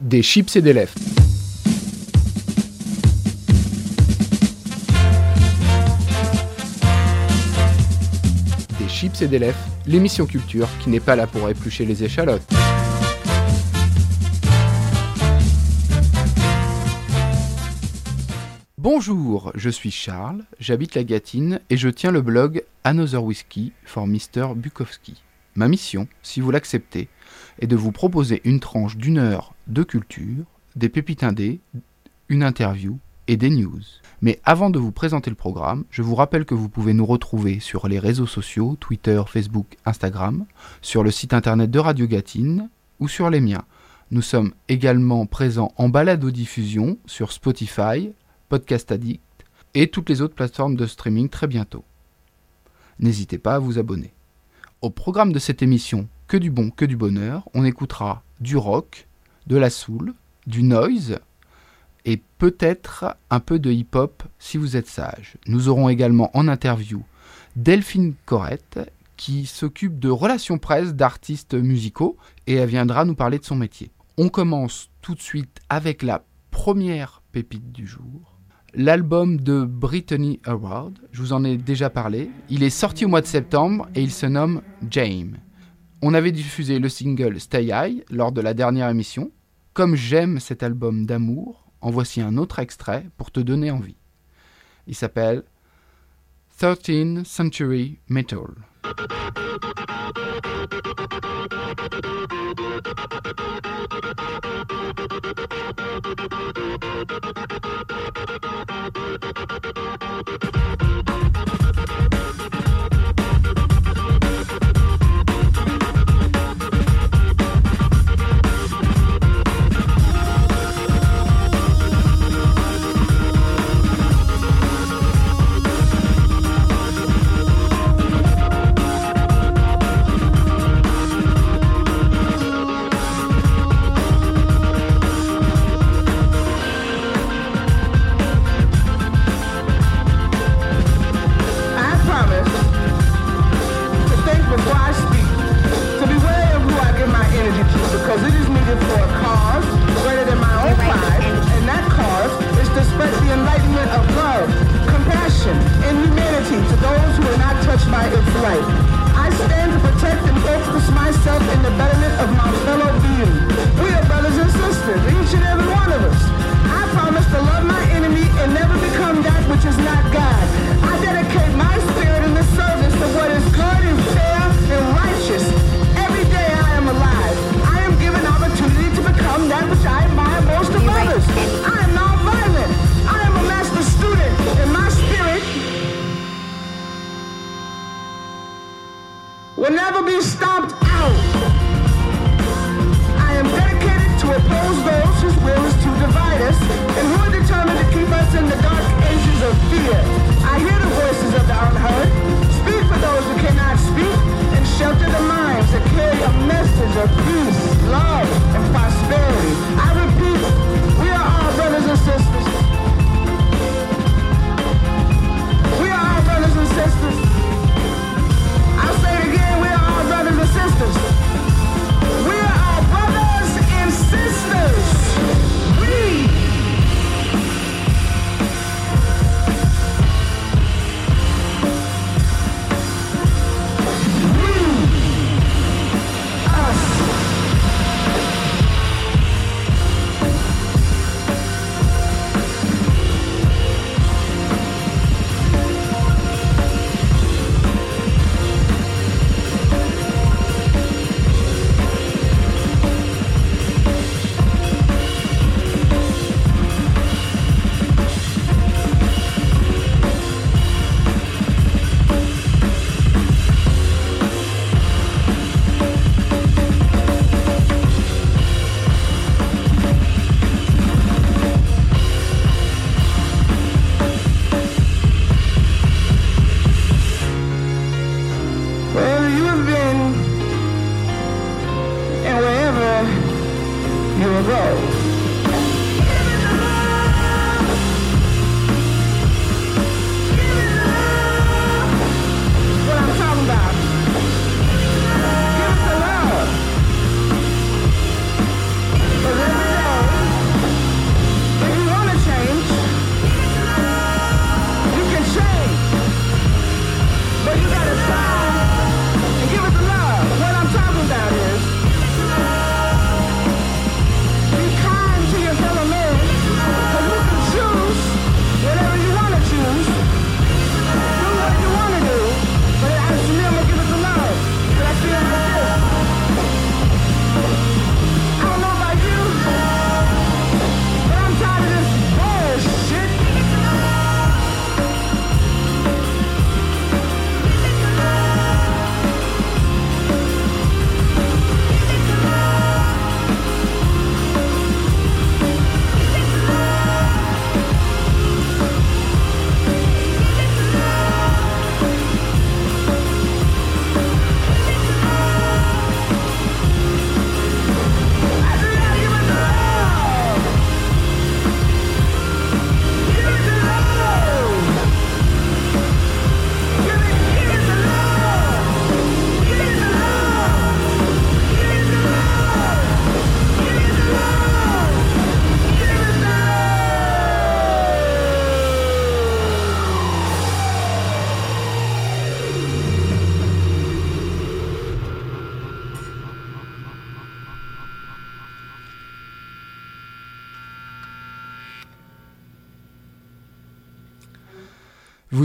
des chips et des lèvres. Des chips et des lèvres, l'émission culture qui n'est pas là pour éplucher les échalotes. Bonjour, je suis Charles, j'habite la Gâtine et je tiens le blog Another Whiskey for Mr. Bukowski. Ma mission, si vous l'acceptez, est de vous proposer une tranche d'une heure de culture, des pépites indées, une interview et des news. Mais avant de vous présenter le programme, je vous rappelle que vous pouvez nous retrouver sur les réseaux sociaux, Twitter, Facebook, Instagram, sur le site internet de Radio Gâtine ou sur les miens. Nous sommes également présents en balado-diffusion sur Spotify, Podcast Addict et toutes les autres plateformes de streaming très bientôt. N'hésitez pas à vous abonner. Au programme de cette émission, que du bon, que du bonheur, on écoutera du rock, de la soul, du noise et peut-être un peu de hip-hop si vous êtes sage. Nous aurons également en interview Delphine Corrette qui s'occupe de relations presse d'artistes musicaux et elle viendra nous parler de son métier. On commence tout de suite avec la première pépite du jour l'album de Brittany Award. Je vous en ai déjà parlé. Il est sorti au mois de septembre et il se nomme James. On avait diffusé le single Stay High lors de la dernière émission. Comme j'aime cet album d'amour, en voici un autre extrait pour te donner envie. Il s'appelle 13th Century Metal.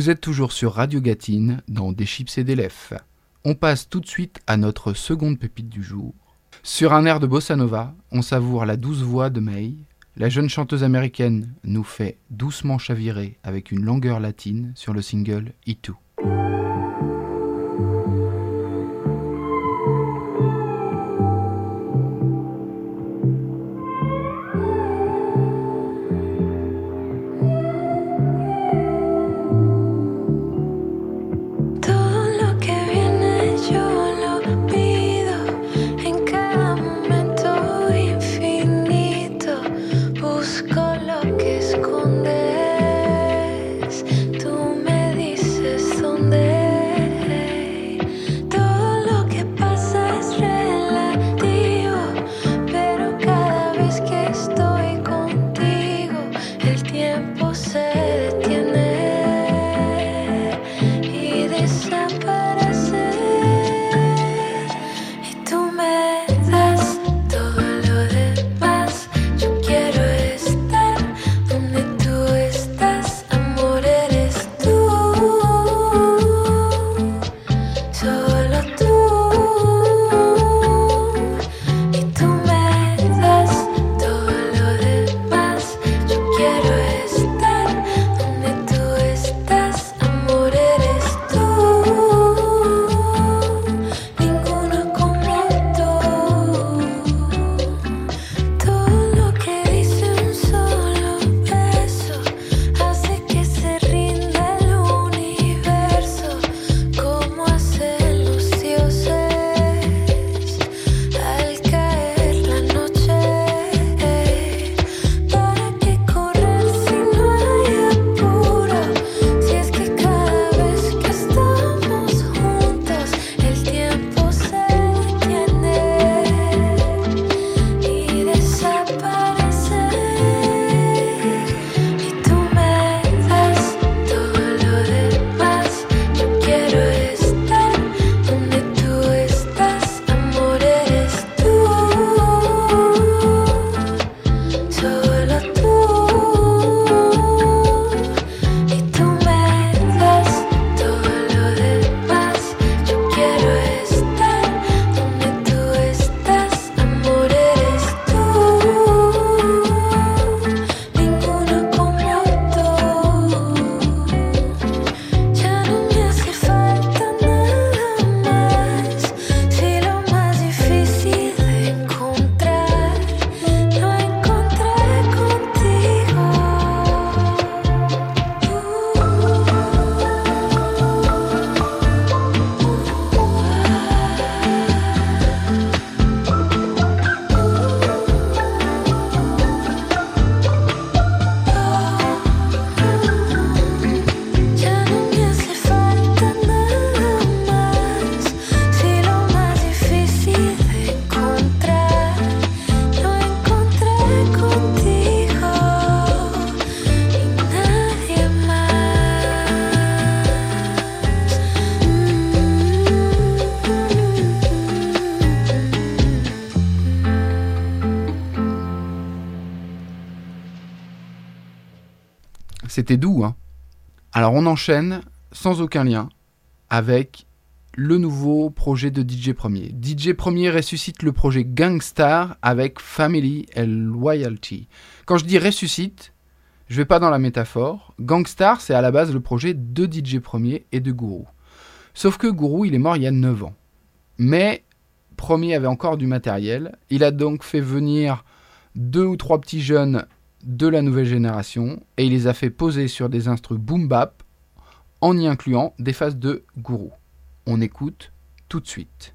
Vous êtes toujours sur Radio Gatine dans Des chips et des lèvres. On passe tout de suite à notre seconde pépite du jour. Sur un air de bossa nova, on savoure la douce voix de May. La jeune chanteuse américaine nous fait doucement chavirer avec une longueur latine sur le single E2. C'était doux, hein Alors on enchaîne, sans aucun lien, avec le nouveau projet de DJ Premier. DJ Premier ressuscite le projet Gangstar avec Family and Loyalty. Quand je dis ressuscite, je vais pas dans la métaphore. Gangstar, c'est à la base le projet de DJ Premier et de Guru. Sauf que Guru, il est mort il y a 9 ans. Mais Premier avait encore du matériel. Il a donc fait venir deux ou trois petits jeunes de la nouvelle génération et il les a fait poser sur des instruments boom bap en y incluant des phases de gourou. On écoute tout de suite.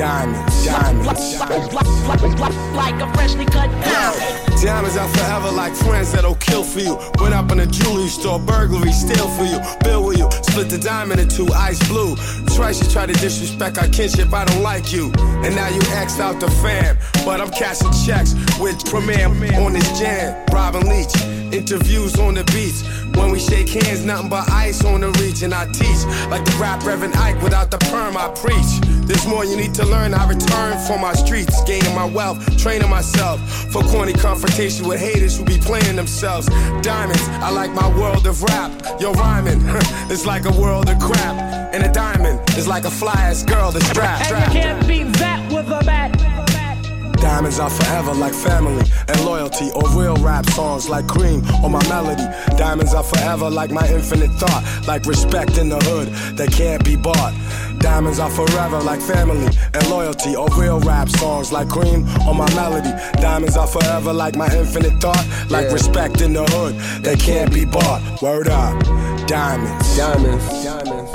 diamonds, diamonds. Like a freshly cut diamond. Diamonds are forever like friends that'll kill for you. Went up in a jewelry store, burglary, steal for you. Bill with you, split the diamond in two, ice blue. Twice you try to disrespect our kinship, I don't like you. And now you X'd out the fam. But I'm cashing checks with Premier on this jam. Robin Leach, interviews on the beats. When we shake hands, nothing but ice on the region I teach like the rap Reverend Ike without the perm, I preach. There's more you need to learn. I return for my streets, gaining my wealth, training myself for corny confrontation with haters who be playing themselves. Diamonds, I like my world of rap. Yo, rhyming, it's like a world of crap. And a diamond is like a fly ass girl that's strapped. And you can't beat that with a bat. Diamonds are forever like family and loyalty, or real rap songs like cream or my melody. Diamonds are forever like my infinite thought, like respect in the hood that can't be bought. Diamonds are forever like family and loyalty, or real rap songs like cream or my melody. Diamonds are forever like my infinite thought, like Yeah. respect in the hood that can't be bought. Word up, diamonds. Diamonds, diamonds,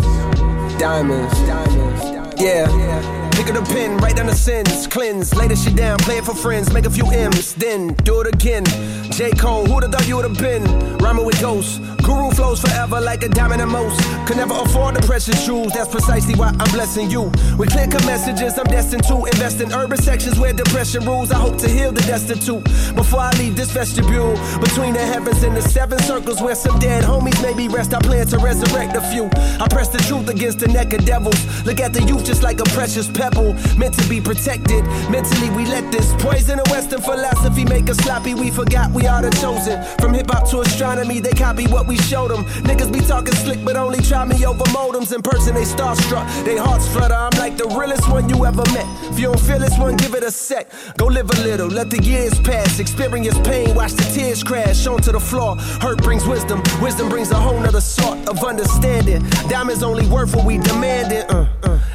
diamonds, diamonds. Yeah. Pick up the pen, write down the sins, cleanse, lay the shit down, play it for friends, make a few M's, then do it again. J. Cole, who'da thought you would've been? Rhyming with ghosts, guru flows forever like a diamond and most. Could never afford the precious jewels, that's precisely why I'm blessing you. With clear cut messages, I'm destined to invest in urban sections where depression rules. I hope to heal the destitute before I leave this vestibule. Between the heavens and the seven circles where some dead homies maybe rest, I plan to resurrect a few. I press the truth against the neck of devils. Look at the youth just like a precious pebble, meant to be protected. Mentally, we let this poison of Western philosophy make us sloppy. We forgot we are the chosen. From hip hop to astronomy, they copy what we showed them. Niggas be talking slick, but only try me over modems. In person, they starstruck, they hearts flutter. I'm like the realest one you ever met. If you don't feel this one, give it a sec. Go live a little, let the years pass. Experience pain, watch the tears crash onto the floor. Hurt brings wisdom, wisdom brings a whole nother sort of understanding. Diamonds only worth what we demanding. Uh, uh.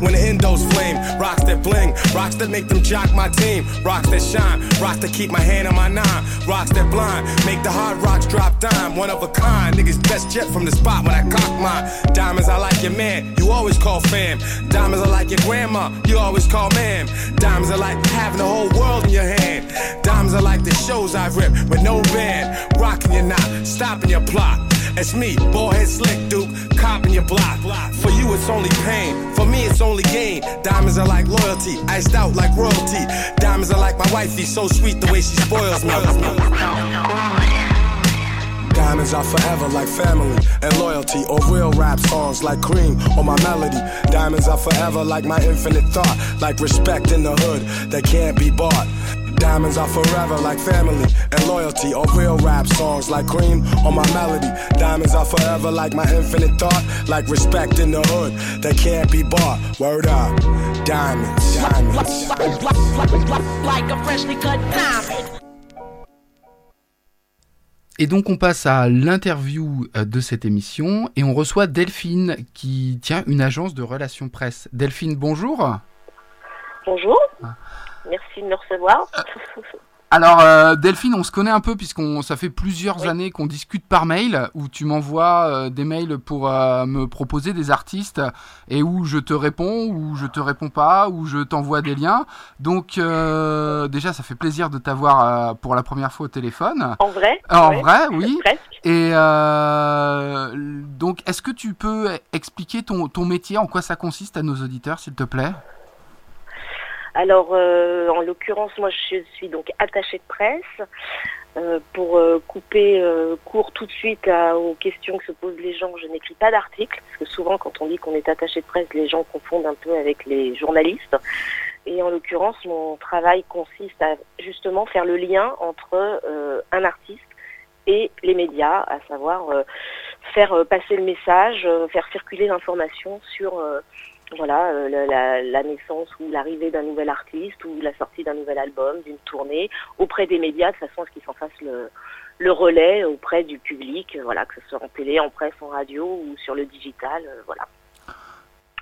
when the endos flame. Rocks that bling, rocks that make them jock my team, rocks that shine, rocks that keep my hand on my nine, rocks that blind, make the hard rocks drop dime. One of a kind, niggas best jet from the spot when I cock mine. Diamonds, I like your man, you always call fam. Diamonds, I like your grandma, you always call ma'am. Diamonds, are like having the whole world in your hand. Diamonds, are like the shows I've rip with no band, rocking your knot, stopping your plot. It's me, ballhead slick duke, copping your block. For you, it's only pain. For me, it's only gain. Diamonds are like loyalty, iced out like royalty. Diamonds are like my wifey, so sweet the way she spoils me. Diamonds are forever like family and loyalty, or real rap songs like cream or my melody. Diamonds are forever like my infinite thought, like respect in the hood that can't be bought. Diamonds are forever like family and loyalty, or real rap songs like cream or my melody. Diamonds are forever like my infinite thought, like respect in the hood that can't be bought. Word up, diamonds, diamonds. Like a freshly cut diamond. Et donc on passe à l'interview euh, de cette émission et on reçoit Delphine qui tient une agence de relations presse. Delphine, bonjour. Bonjour. Merci de me recevoir. Alors euh, Delphine, on se connaît un peu puisqu'on ça fait plusieurs Oui. années qu'on discute par mail où tu m'envoies euh, des mails pour euh, me proposer des artistes et où je te réponds ou je te réponds pas ou je t'envoie des liens. Donc déjà ça fait plaisir de t'avoir pour la première fois au téléphone. En vrai En ouais, vrai, oui. Presque. Et donc, est-ce que tu peux expliquer ton, ton métier, en quoi ça consiste à nos auditeurs, s'il te plaît? Alors, euh, en l'occurrence, moi, je suis donc attachée de presse. Euh, pour euh, couper euh, court tout de suite à- aux questions que se posent les gens, je n'écris pas d'articles, parce que souvent, quand on dit qu'on est attaché de presse, les gens confondent un peu avec les journalistes. Et en l'occurrence, mon travail consiste à justement faire le lien entre euh, un artiste et les médias, à savoir euh, faire passer le message, faire circuler l'information sur voilà euh, la, naissance ou l'arrivée d'un nouvel artiste ou la sortie d'un nouvel album, d'une tournée auprès des médias de façon à ce qu'ils s'en fassent le, relais auprès du public, euh, voilà que ce soit en télé, en presse, en radio ou sur le digital, euh, voilà.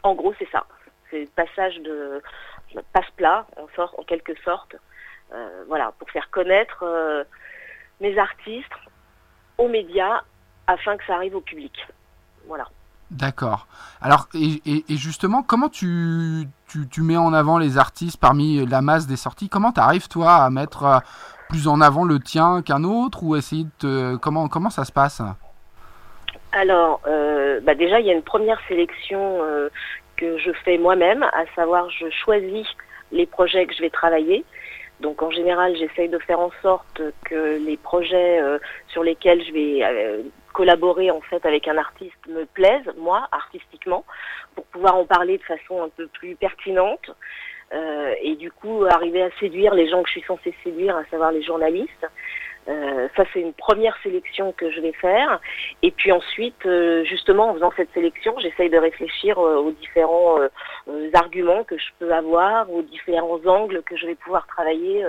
En gros, c'est ça. C'est le passage de passe-plat, en, en quelque sorte, voilà, pour faire connaître mes artistes aux médias afin que ça arrive au public. Voilà. D'accord. Alors, et, justement, comment tu, mets en avant les artistes parmi la masse des sorties? Comment tu arrives, toi, à mettre euh, plus en avant le tien qu'un autre Ou essayer de. Comment, comment ça se passe? Alors, euh, bah déjà, il y a une première sélection euh, que je fais moi-même, à savoir, je choisis les projets que je vais travailler. Donc, en général, j'essaye de faire en sorte que les projets sur lesquels je vais collaborer en fait avec un artiste me plaisent, moi, artistiquement, pour pouvoir en parler de façon un peu plus pertinente. euh, et du coup, arriver à séduire les gens que je suis censée séduire, à savoir les journalistes. Euh, ça, c'est une première sélection que je vais faire. Et puis ensuite, euh, justement, en faisant cette sélection, j'essaye de réfléchir aux différents arguments que je peux avoir, aux différents angles que je vais pouvoir travailler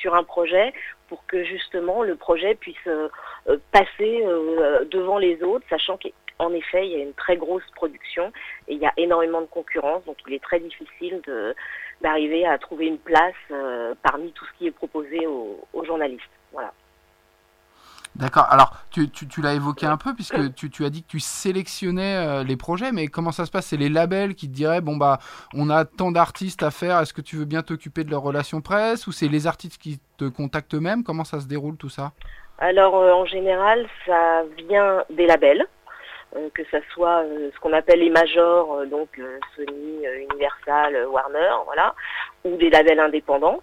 sur un projet pour que justement le projet puisse euh, euh, passer euh, devant les autres, sachant qu'en effet, il y a une très grosse production et il y a énormément de concurrence, donc il est très difficile d'arriver à trouver une place parmi tout ce qui est proposé aux journalistes. D'accord. Alors, tu, tu, l'as évoqué un peu, puisque tu, as dit que tu sélectionnais euh, les projets, mais comment ça se passe? C'est les labels qui te diraient, bon, bah, on a tant d'artistes à faire, est-ce que tu veux bien t'occuper de leurs relations presse? Ou c'est les artistes qui te contactent eux-mêmes? Comment ça se déroule tout ça? Alors euh, en général, ça vient des labels, que ça soit euh, ce qu'on appelle les majors, euh, donc euh, Sony, euh, Universal, euh, Warner, voilà, ou des labels indépendants.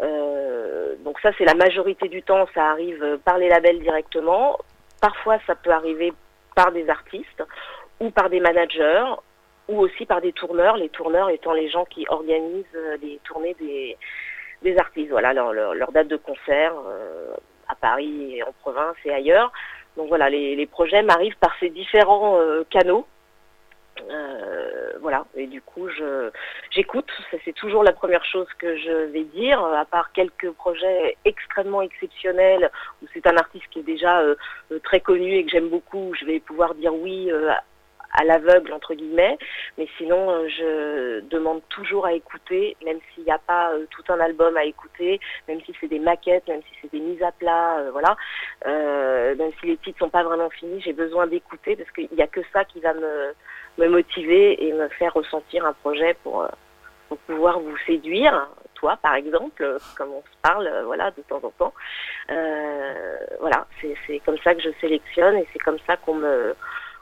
Euh, donc ça, c'est la majorité du temps, ça arrive euh, par les labels directement. Parfois, ça peut arriver par des artistes ou par des managers ou aussi par des tourneurs, les tourneurs étant les gens qui organisent euh, les tournées des, artistes, voilà, leur, date de concert euh, à Paris et en province et ailleurs. Donc voilà, les, projets m'arrivent par ces différents euh, canaux. Euh, voilà, et du coup, j'écoute. C'est toujours la première chose que je vais dire, à part quelques projets extrêmement exceptionnels où c'est un artiste qui est déjà euh, très connu et que j'aime beaucoup. Je vais pouvoir dire oui à l'aveugle entre guillemets, mais sinon euh, je demande toujours à écouter, même s'il n'y a pas euh, tout un album à écouter, même si c'est des maquettes, même si c'est des mises à plat, euh, voilà, même si les titres sont pas vraiment finis, j'ai besoin d'écouter parce qu'il n'y a que ça qui va me, me motiver et me faire ressentir un projet pour, pour pouvoir vous séduire, toi par exemple, comme on se parle, voilà, de temps en temps. Voilà, c'est c'est comme ça que je sélectionne et c'est comme ça qu'on me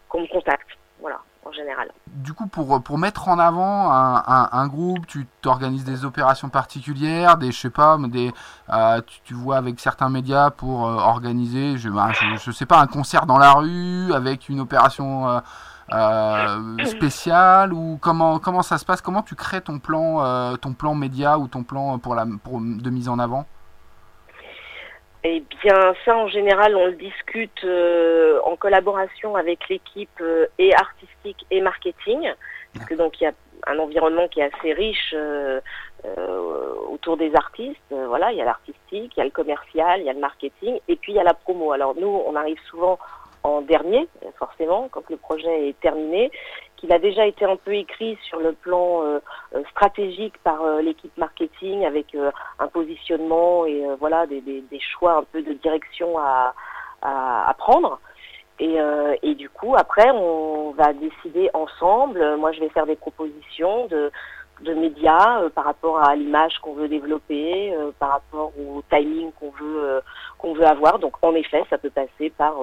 qu'on me contacte. Voilà, en général. Du coup, pour, pour mettre en avant un, un, groupe, tu t'organises des opérations particulières, des, je sais pas, des, euh, tu, tu vois avec certains médias pour euh, organiser, je, ben, sais pas, un concert dans la rue avec une opération euh, euh, spéciale ou comment comment ça se passe? Comment tu crées ton plan euh, ton plan média ou ton plan pour la pour, de mise en avant? Eh bien, ça, en général, on le discute euh, en collaboration avec l'équipe euh, et artistique et marketing, parce que donc il y a un environnement qui est assez riche euh, euh, autour des artistes. Euh, voilà, il y a l'artistique, il y a le commercial, il y a le marketing, et puis il y a la promo. Alors nous, on arrive souvent en dernier, forcément, quand le projet est terminé, qu'il a déjà été un peu écrit sur le plan euh, euh, stratégique par euh, l'équipe marketing avec un positionnement et voilà des, choix un peu de direction à, à, prendre. Et, et du coup, après, on va décider ensemble. Moi, je vais faire des propositions de, de médias par rapport à l'image qu'on veut développer, par rapport au timing qu'on veut qu'on veut avoir. Donc, en effet, ça peut passer par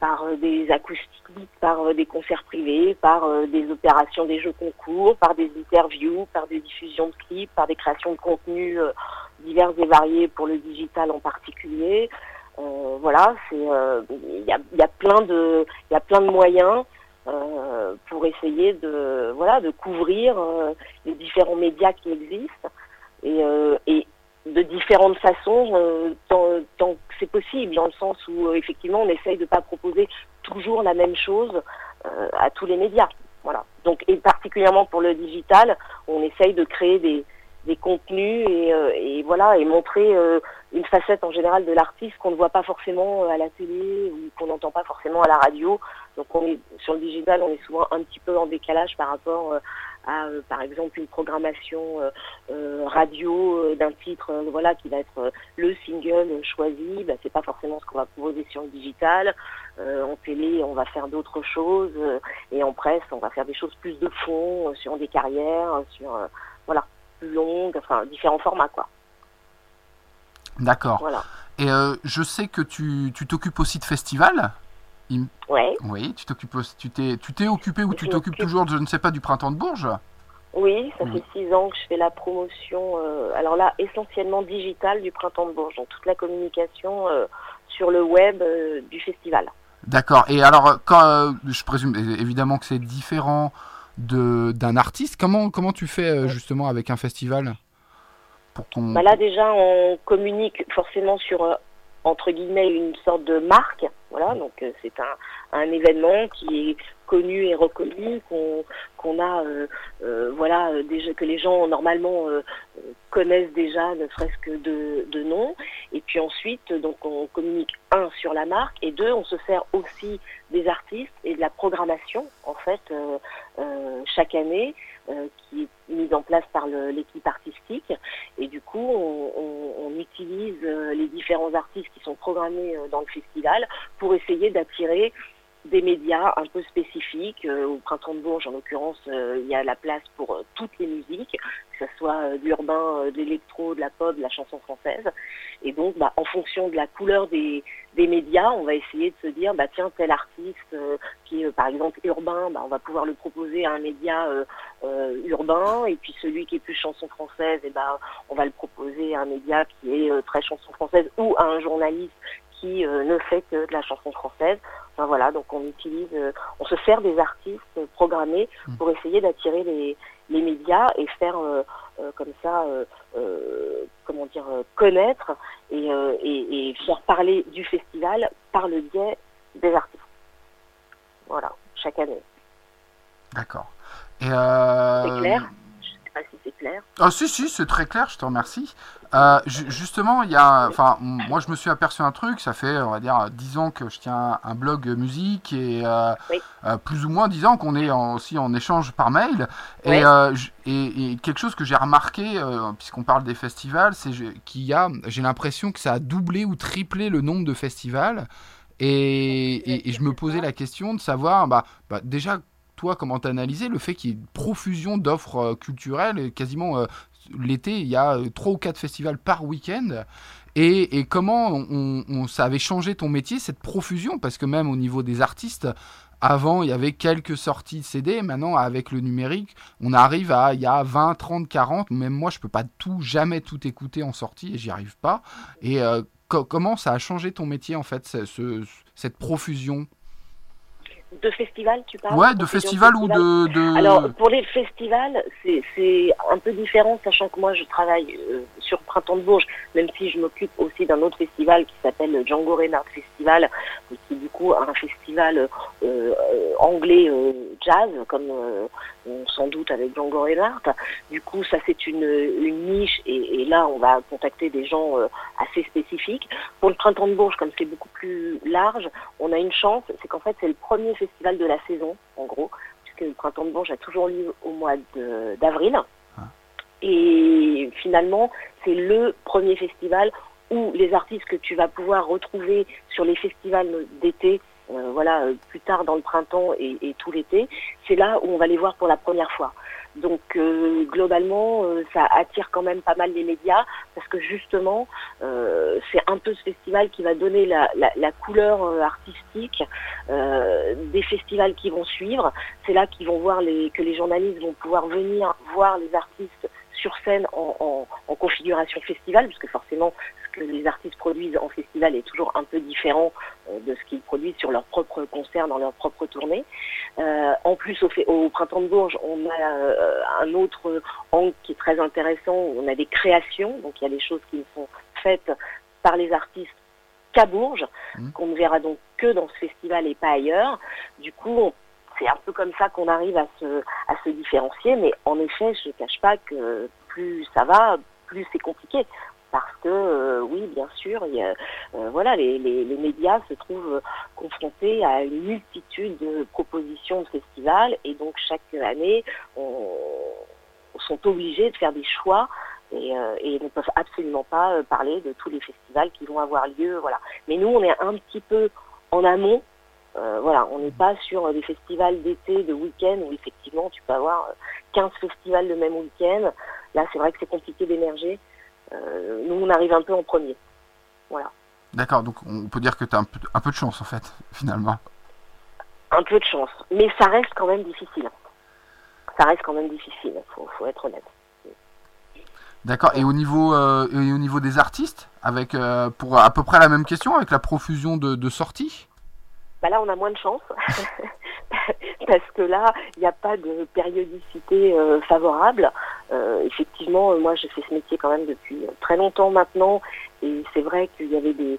par euh, des acoustiques, par euh, des concerts privés, par euh, des opérations des jeux concours, par des interviews, par des diffusions de clips, par des créations de contenus divers et variés pour le digital en particulier. voilà, c'est il y a, y, a, plein de il y a plein de moyens pour essayer de voilà de couvrir les différents médias qui existent et, et de différentes façons euh, tant, tant, que c'est possible, dans le sens où euh, effectivement on essaye de pas proposer toujours la même chose euh, à tous les médias. Voilà. Donc et particulièrement pour le digital, on essaye de créer des, des contenus et, et, voilà et montrer une facette en général de l'artiste qu'on ne voit pas forcément à la télé ou qu'on n'entend pas forcément à la radio. Donc on est sur le digital, on est souvent un petit peu en décalage par rapport euh, par exemple une programmation euh, euh, radio d'un titre voilà qui va être le single choisi, bah, c'est pas forcément ce qu'on va proposer sur le digital. en télé, on va faire d'autres choses et en presse, on va faire des choses plus de fond, sur des carrières, sur voilà plus longues, enfin différents formats quoi. D'accord. Voilà. Et je sais que tu t'occupes aussi de festivals. Ouais. Oui, tu t'occupes, tu t'es, tu t'es occupé ou tu t'occupes toujours, je ne sais pas, du printemps de Bourges? Oui, ça fait six ans que je fais la promotion. Euh, alors là, essentiellement digitale du printemps de Bourges, donc toute la communication euh, sur le web euh, du festival. D'accord. Et alors, quand, je présume évidemment que c'est différent de d'un artiste. Comment comment tu fais justement avec un festival? Pour bah Là déjà, on communique forcément sur entre guillemets une sorte de marque. Voilà, donc euh, c'est un, un événement qui est connu et reconnu, qu'on qu'on a, euh, euh, voilà, déjà que les gens normalement connaissent déjà, ne serait-ce que de, de nom. Et puis ensuite, donc on communique un sur la marque et deux, on se sert aussi des artistes et de la programmation en fait chaque année qui est mise en place par l'équipe artistique. Et du coup, on, on, on utilise les différents artistes qui sont programmés dans le festival pour essayer d'attirer des médias un peu spécifiques. Euh, au Printemps de Bourges, en l'occurrence, euh, il y a la place pour euh, toutes les musiques, que ce soit de l'urbain, de l'électro, de la pop, de la chanson française. Et donc, bah, en fonction de la couleur des, médias, on va essayer de se dire, bah tiens, tel artiste qui est par exemple urbain, bah, on va pouvoir le proposer à un média urbain, et puis celui qui est plus chanson française, et bah, on va le proposer à un média qui est très chanson française ou à un journaliste qui euh, ne fait que de la chanson française. Enfin voilà, donc on utilise, euh, on se sert des artistes programmés mm. pour essayer d'attirer les, les médias et faire euh, comme ça, comment dire, connaître et, et, et, faire parler du festival par le biais des artistes. Voilà, chaque année. D'accord. C'est clair c'est clair. Ah si si c'est très clair, je te remercie. Euh, justement, il y a, enfin, moi je me suis aperçu un truc, ça fait on va dire 10 ans que je tiens un blog musique et euh, euh, plus ou moins 10 ans qu'on est aussi en échange par mail. Et, et, quelque chose que j'ai remarqué, puisqu'on parle des festivals, c'est qu'il y a, j'ai l'impression que ça a doublé ou triplé le nombre de festivals. Et, et, je me posais la question de savoir, bah, bah déjà toi, comment t'analyser le fait qu'il y ait une profusion d'offres euh, culturelles Quasiment euh, l'été, il y a euh, trois ou quatre festivals par week-end. Et, comment on, ça avait changé ton métier, cette profusion? Parce que même au niveau des artistes, avant, il y avait quelques sorties de CD. Maintenant, avec le numérique, on arrive à il y a 20, 30, 40. Même moi, je peux pas tout, jamais tout écouter en sortie et j'y arrive pas. Et comment ça a changé ton métier, en fait, cette profusion? De festivals, tu parles Ouais, de festivals ou de, Alors, pour les festivals, c'est un peu différent, sachant que moi, je travaille euh, sur Printemps de Bourges, même si je m'occupe aussi d'un autre festival qui s'appelle Django Reinhardt Festival, qui est du coup un festival euh, euh, anglais jazz, comme sans doute avec Django Reinhardt. Du coup, ça c'est une, une, niche, et, et, là, on va contacter des gens assez spécifiques. Pour le Printemps de Bourges, comme c'est beaucoup plus large, on a une chance, c'est qu'en fait, c'est le premier festival de la saison, en gros, puisque le Printemps de Bourges a toujours lieu au mois d'avril. Ah. Et finalement, c'est le premier festival où les artistes que tu vas pouvoir retrouver sur les festivals d'été, euh, voilà, euh, plus tard dans le printemps et, tout l'été, c'est là où on va les voir pour la première fois. Donc euh, globalement, ça attire quand même pas mal les médias parce que justement, c'est un peu ce festival qui va donner la, couleur artistique des festivals qui vont suivre. C'est là qu'ils vont voir les, que les journalistes vont pouvoir venir voir les artistes sur scène en, en, configuration festival, puisque forcément que les artistes produisent en festival est toujours un peu différent euh, de ce qu'ils produisent sur leur propre concert, dans leur propre tournée. Euh, en plus, au, fait, au, Printemps de Bourges, on a euh, un autre angle qui est très intéressant. On a des créations, donc il y a des choses qui ne sont faites par les artistes qu'à Bourges, mmh. qu'on ne verra donc que dans ce festival et pas ailleurs. Du coup, c'est un peu comme ça qu'on arrive à se, à se différencier, mais en effet, je ne cache pas que plus ça va, plus c'est compliqué parce que euh, oui, bien sûr, euh, voilà, les, médias se trouvent confrontés à une multitude de propositions de festivals et donc chaque année, on, sont obligés de faire des choix et, euh, et ne peuvent absolument pas parler de tous les festivals qui vont avoir lieu, voilà. Mais nous, on est un petit peu en amont. Euh, voilà, on n'est pas sur des festivals d'été, de week-end, où effectivement tu peux avoir 15 festivals le même week-end. Là, c'est vrai que c'est compliqué d'émerger. Euh, nous, on arrive un peu en premier. Voilà. D'accord, donc on peut dire que tu as un peu, un peu, de chance en fait, finalement. Un peu de chance, mais ça reste quand même difficile. Ça reste quand même difficile, il faut, faut, être honnête. D'accord, et au niveau euh, et au niveau des artistes, avec euh, pour à peu près la même question, avec la profusion de, de sorties? Bah Là, on a moins de chance. parce que là, il n'y a pas de périodicité euh, favorable. Euh, effectivement, moi, je fais ce métier quand même depuis très longtemps maintenant, et c'est vrai qu'il y avait des,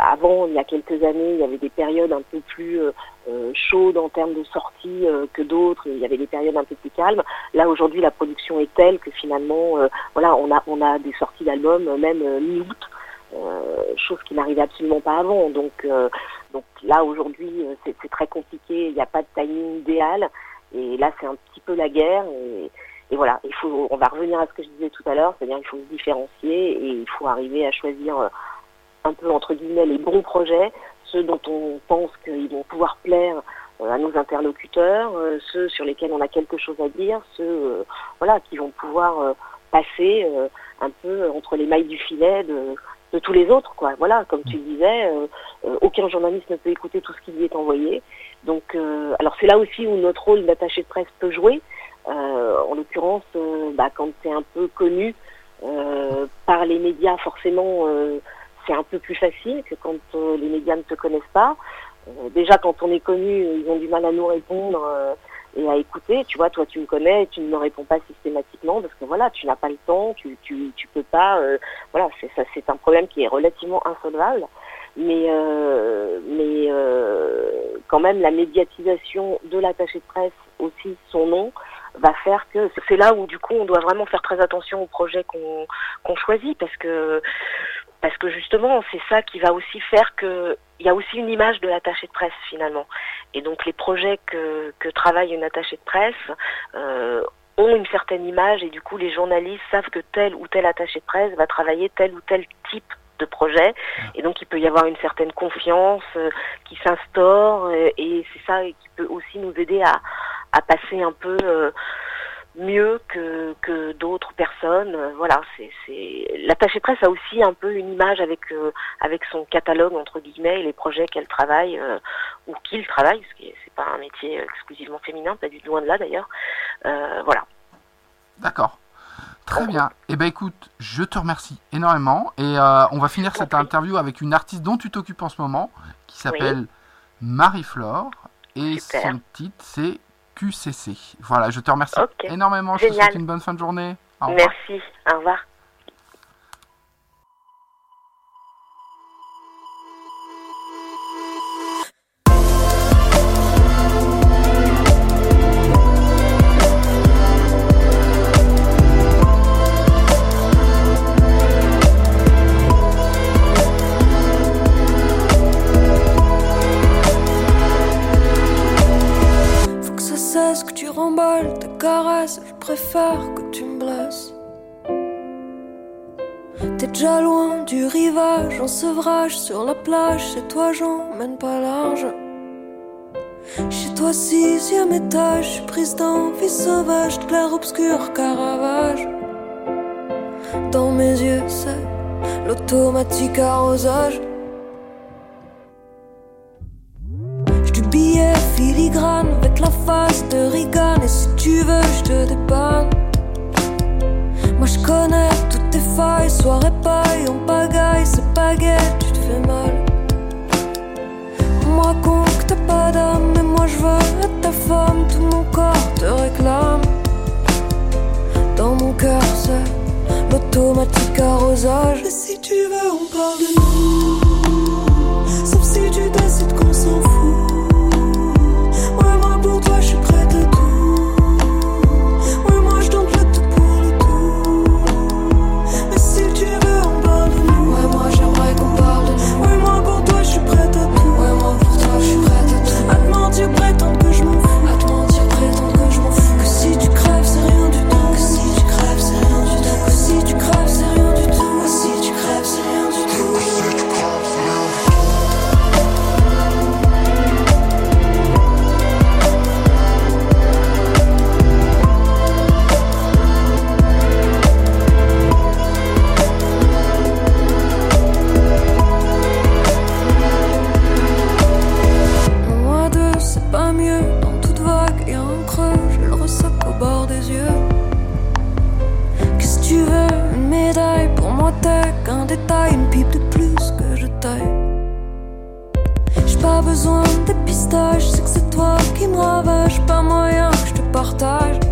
avant, il y a quelques années, il y avait des périodes un peu plus euh, chaudes en termes de sorties euh, que d'autres. Il y avait des périodes un peu plus calmes. Là, aujourd'hui, la production est telle que finalement, euh, voilà, on a, on a des sorties d'albums même mi-août. Euh, chose qui n'arrivait absolument pas avant. Donc, euh, donc là aujourd'hui c'est très compliqué, il n'y a pas de timing idéal. Et là c'est un petit peu la guerre. Et, voilà, il faut, on va revenir à ce que je disais tout à l'heure, c'est-à-dire il faut se différencier et il faut arriver à choisir un peu entre guillemets les bons projets, ceux dont on pense qu'ils vont pouvoir plaire à nos interlocuteurs, ceux sur lesquels on a quelque chose à dire, ceux voilà qui vont pouvoir passer un peu entre les mailles du filet de tous les autres, quoi. Voilà, comme tu disais, euh, euh, aucun journaliste ne peut écouter tout ce qui lui est envoyé. Donc, euh, alors c'est là aussi où notre rôle d'attaché de presse peut jouer. en l'occurrence, bah, quand c'est un peu connu par les médias, forcément, c'est un peu plus facile que quand les médias ne te connaissent pas. déjà, quand on est connu, ils ont du mal à nous répondre et à écouter. Tu vois, toi, tu me connais, tu ne me réponds pas systématiquement parce que voilà, tu n'as pas le temps, tu, tu, tu peux pas. Euh, voilà, c'est c'est un problème qui est relativement insolvable. Mais, euh, mais euh, quand même, la médiatisation de l'attaché de presse, aussi son nom, va faire que c'est là où du coup on doit vraiment faire très attention au projet qu'on qu'on choisit parce que parce que justement c'est ça qui va aussi faire que il y a aussi une image de l'attaché de presse finalement. Et donc les projets que, que travaille une attachée de presse euh, ont une certaine image et du coup les journalistes savent que tel ou tel attaché de presse va travailler tel ou tel type de projet. Et donc il peut y avoir une certaine confiance euh, qui s'instaure et, et c'est ça qui peut aussi nous aider à, à passer un peu euh, mieux que, que d'autres personnes. Voilà, c'est, l'attachée presse a aussi un peu une image avec euh, avec son catalogue entre guillemets et les projets qu'elle travaille euh, ou qu'il travaille, parce que c'est pas un métier exclusivement féminin, pas du loin de là d'ailleurs. Euh, voilà. D'accord. Très bien. Eh ben écoute, je te remercie énormément et euh, on va finir cette interview avec une artiste dont tu t'occupes en ce moment, qui s'appelle Marie-Flore et Super. son titre c'est QCC. Voilà, je te remercie énormément. Je te souhaite une bonne fin de journée. Au revoir. Merci. Au revoir. Je préfère que tu me blesses. T'es déjà loin du rivage, en sevrage sur la plage. C'est toi, j'emmène pas large. Chez toi, sixième étage, je suis prise d'envie sauvage, de clair-obscur, Caravage. Dans mes yeux, c'est l'automatique arrosage. Filigrane avec la face de Reagan. Et si tu veux, je te dépanne. Moi je connais toutes tes failles, soirée paille, on pagaille, c'est baguette, tu te fais mal. On me raconte que t'as pas d'âme, mais moi je veux être ta femme, tout mon corps te réclame. Dans mon cœur, c'est l'automatique arrosage. Et si tu veux, on parle de nous. Sauf si tu décides qu'on s'en une pipe de plus que je taille. J'ai pas besoin de dépistage, c'est que c'est toi qui me ravage. Pas moyen que je te partage.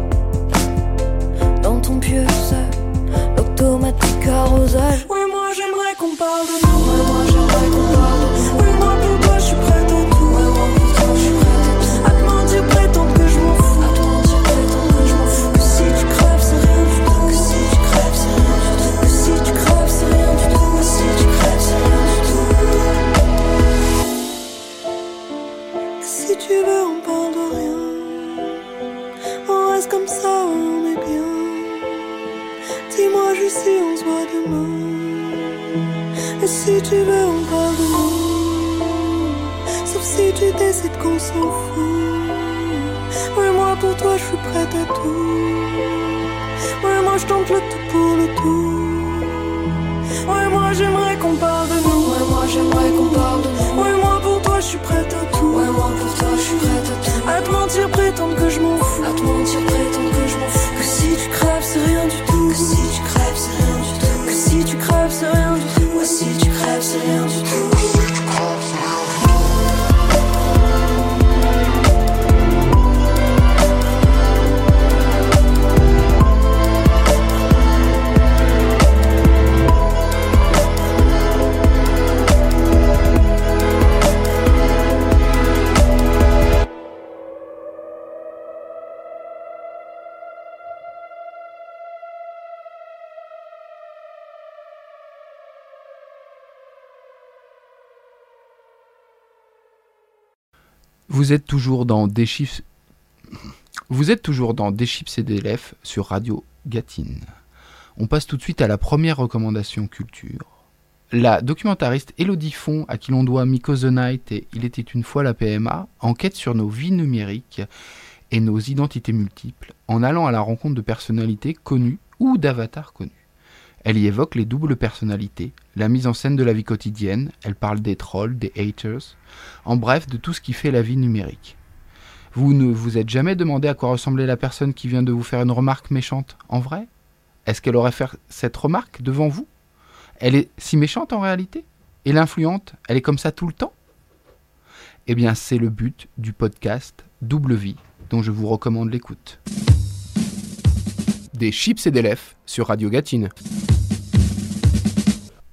Vous êtes toujours dans des chiffres. Vous êtes toujours dans Des chips et des lèvres sur Radio Gatine. On passe tout de suite à la première recommandation culture. La documentariste Elodie Font, à qui l'on doit Miko the Night et Il était une fois la PMA, enquête sur nos vies numériques et nos identités multiples en allant à la rencontre de personnalités connues ou d'avatars connus. Elle y évoque les doubles personnalités, la mise en scène de la vie quotidienne, elle parle des trolls, des haters, en bref de tout ce qui fait la vie numérique. Vous ne vous êtes jamais demandé à quoi ressemblait la personne qui vient de vous faire une remarque méchante en vrai? Est-ce qu'elle aurait fait cette remarque devant vous? Elle est si méchante en réalité? Et l'influente, elle est comme ça tout le temps? Eh bien c'est le but du podcast Double Vie dont je vous recommande l'écoute. Des chips et des lèvres sur Radio Gatine.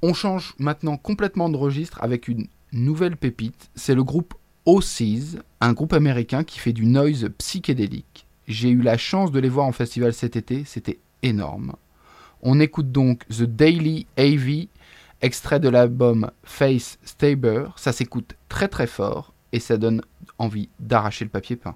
On change maintenant complètement de registre avec une nouvelle pépite. C'est le groupe OCs, un groupe américain qui fait du noise psychédélique. J'ai eu la chance de les voir en festival cet été, c'était énorme. On écoute donc The Daily AV, extrait de l'album Face Stabber. Ça s'écoute très très fort et ça donne envie d'arracher le papier peint.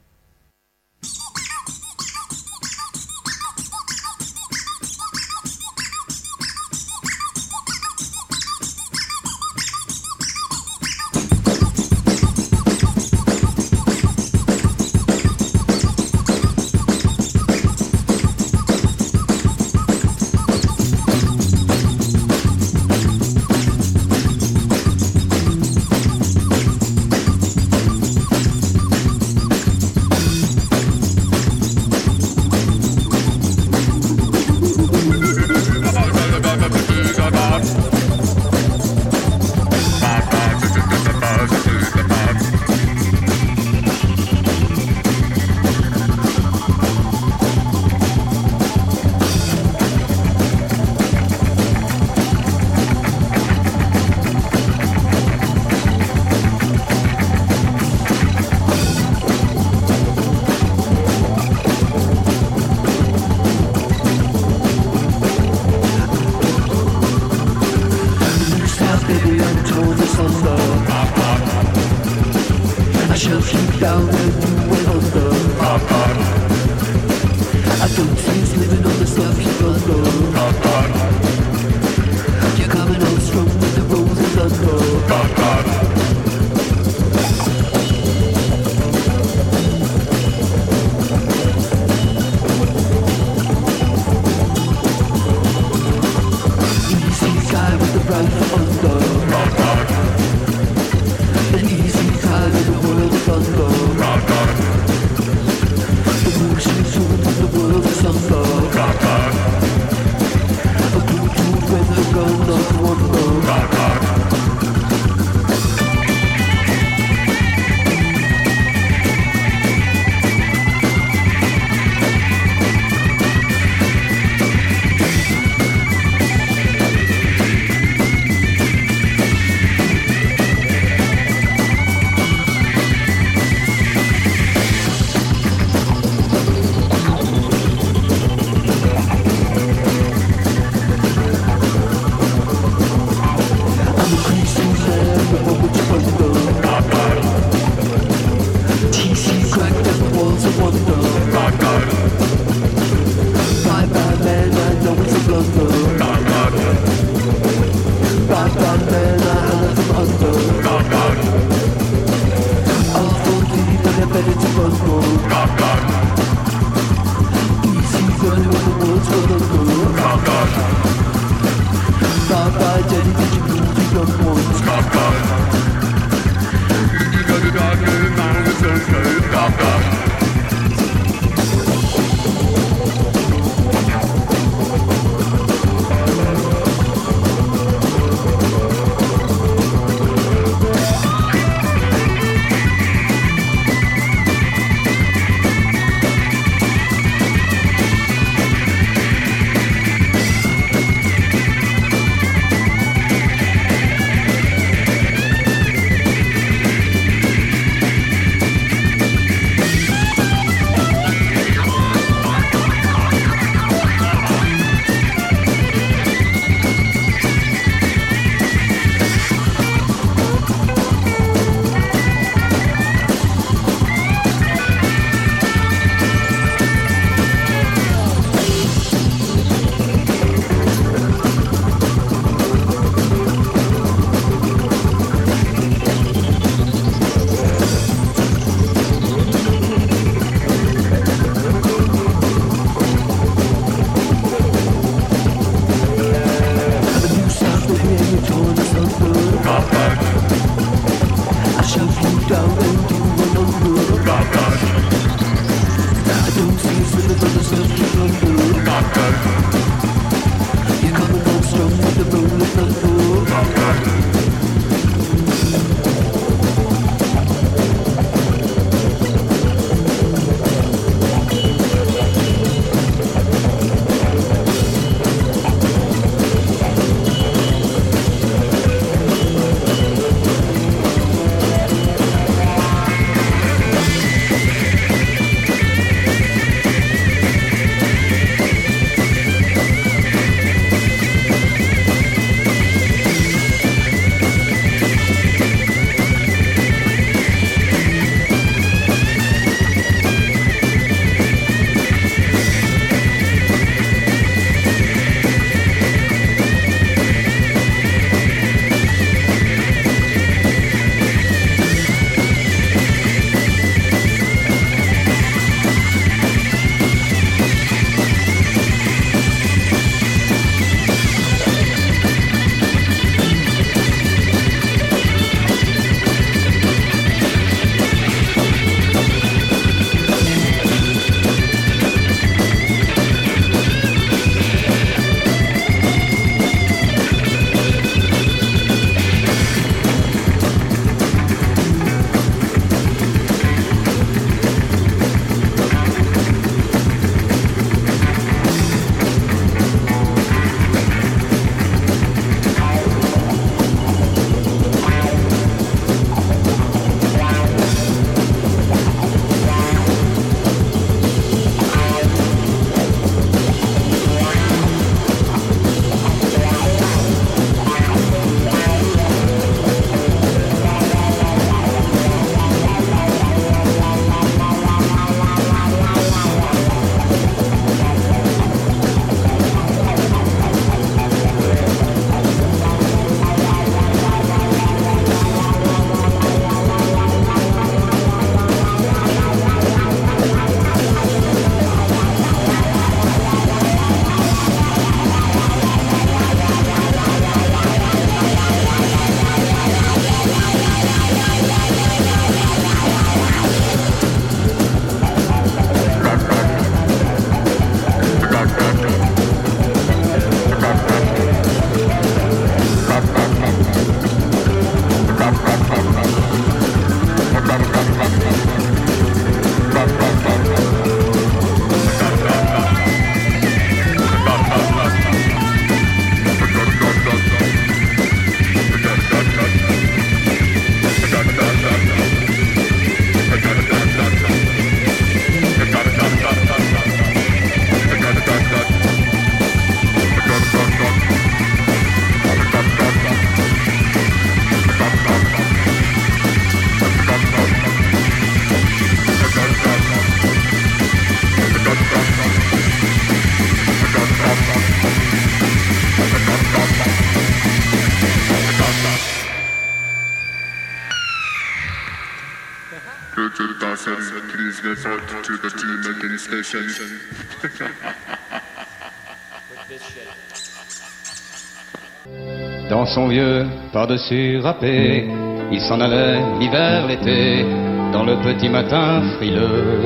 Dans son vieux par-dessus râpé, il s'en allait l'hiver, l'été, dans le petit matin frileux,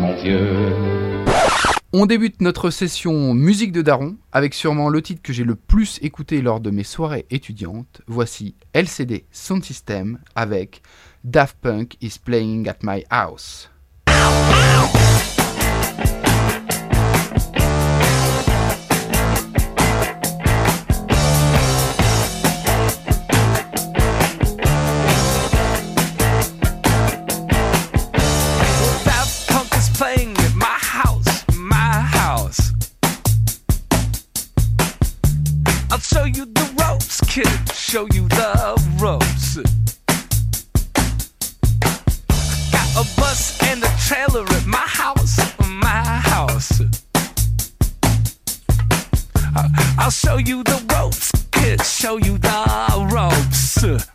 mon vieux. On débute notre session musique de Daron avec sûrement le titre que j'ai le plus écouté lors de mes soirées étudiantes. Voici LCD Sound System avec Daft Punk is playing at my house. show you the ropes. Got a bus and a trailer at my house, my house. I'll show you the ropes, kids, show you the ropes.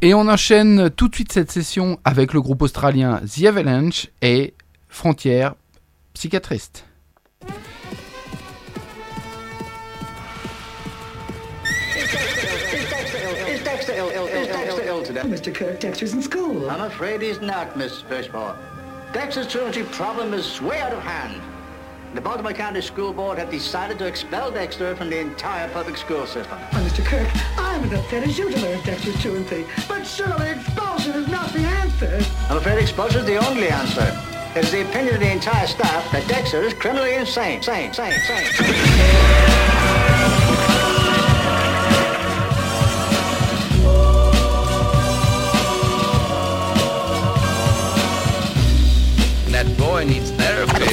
Et on enchaîne tout de suite cette session avec le groupe australien The Avalanche et Frontières Psychiatriste. Mr. Kirk, Dexter's in school. I'm afraid he's not, Miss Fishmore. Dexter's truancy problem is way out of hand. The Baltimore County School Board have decided to expel Dexter from the entire public school system. Mr. Kirk, I'm as upset as you to learn Dexter's truancy. But surely expulsion is not the answer. I'm afraid expulsion is the only answer. It is the opinion of the entire staff that Dexter is criminally insane. Sane, sane, sane.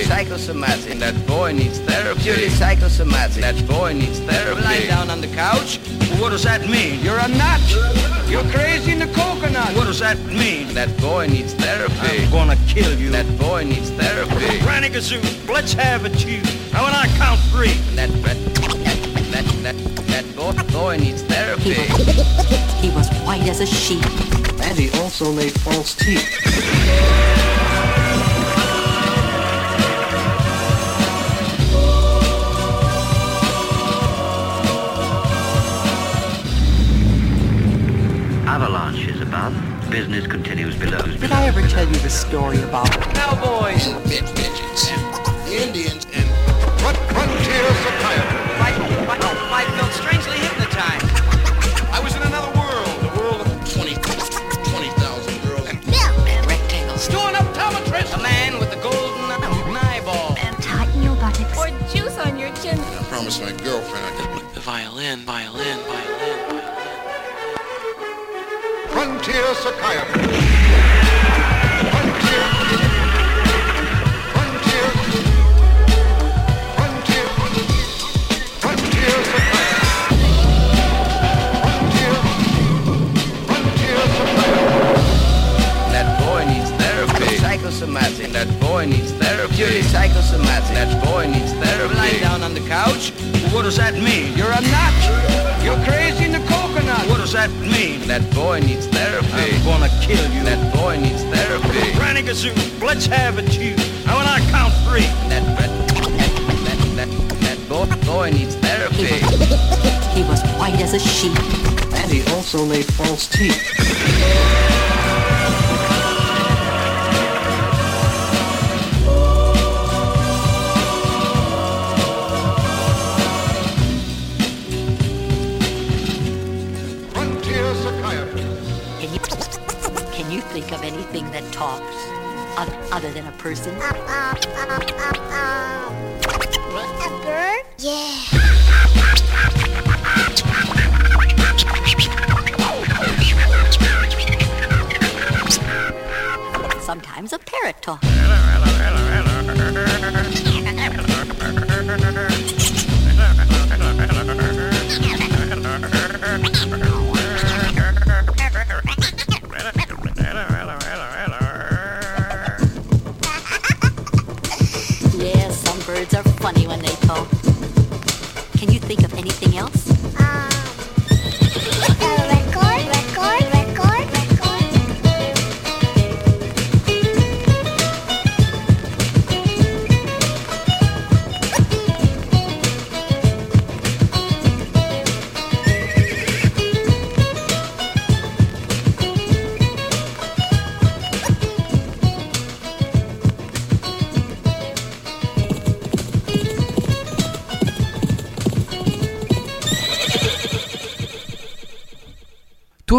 Psychosomatic. That boy needs therapy. Purely psychosomatic. That boy needs therapy. Lying down on the couch. What does that mean? You're a nut. You're crazy in the coconut. What does that mean? That boy needs therapy. I'm gonna kill you. That boy needs therapy. Granny Gazoo, let's have it you. Now when I count three. That that that that that boy, boy needs therapy. He was white as a sheet. And he also made false teeth. Business continues below. Did I ever tell you the story about Cowboys. Bitch, bitches. Indians and frontier psychiatry. Gazoo, let's have it you. Now when I count three. That that that that, that boy, boy needs therapy. He was white as a sheet. And he also made false teeth. Person? Birds are funny when they talk. Can you think of anything else?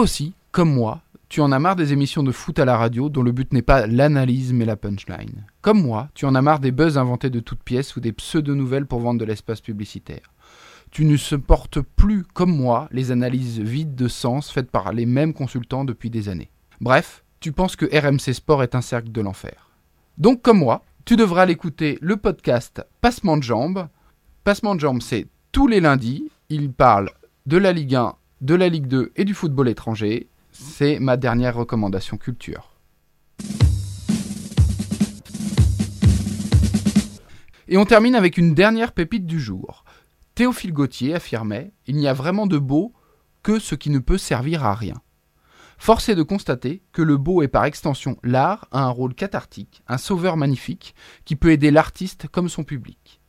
Aussi, comme moi, tu en as marre des émissions de foot à la radio dont le but n'est pas l'analyse mais la punchline. Comme moi, tu en as marre des buzz inventés de toutes pièces ou des pseudo-nouvelles pour vendre de l'espace publicitaire. Tu ne supportes plus, comme moi, les analyses vides de sens faites par les mêmes consultants depuis des années. Bref, tu penses que RMC Sport est un cercle de l'enfer. Donc, comme moi, tu devras l'écouter le podcast Passement de jambes. Passement de jambes, c'est tous les lundis. Il parle de la Ligue 1, de la Ligue 2 et du football étranger. C'est ma dernière recommandation culture. Et on termine avec une dernière pépite du jour. Théophile Gautier affirmait Il n'y a vraiment de beau que ce qui ne peut servir à rien. Force est de constater que le beau et par extension l'art a un rôle cathartique, un sauveur magnifique, qui peut aider l'artiste comme son public.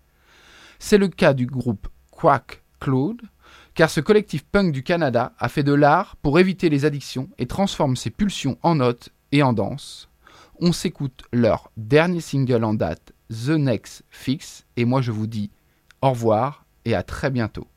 C'est le cas du groupe Quack Claude, car ce collectif punk du Canada a fait de l'art pour éviter les addictions et transforme ses pulsions en notes et en danse. On s'écoute leur dernier single en date, The Next Fix, et moi je vous dis au revoir et à très bientôt.